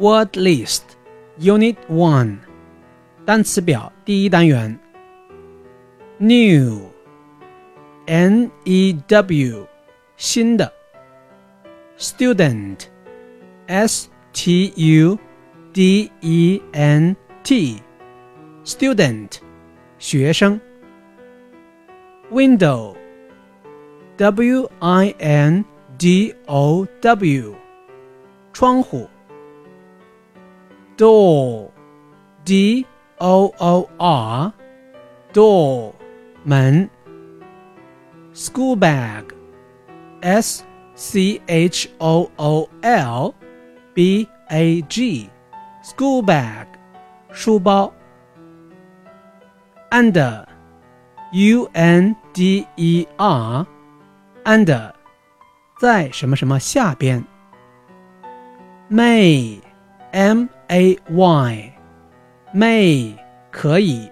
Word List Unit One 单词表第一单元 New N E W 新的 Student S T U D E N T Student 学生 Window W I N D O W 窗户 Door D O O R Door 门 School bag S C H O O L B A G School bag 书包 Under U N D E R Under 在什么什么下边 May M A Y May 可以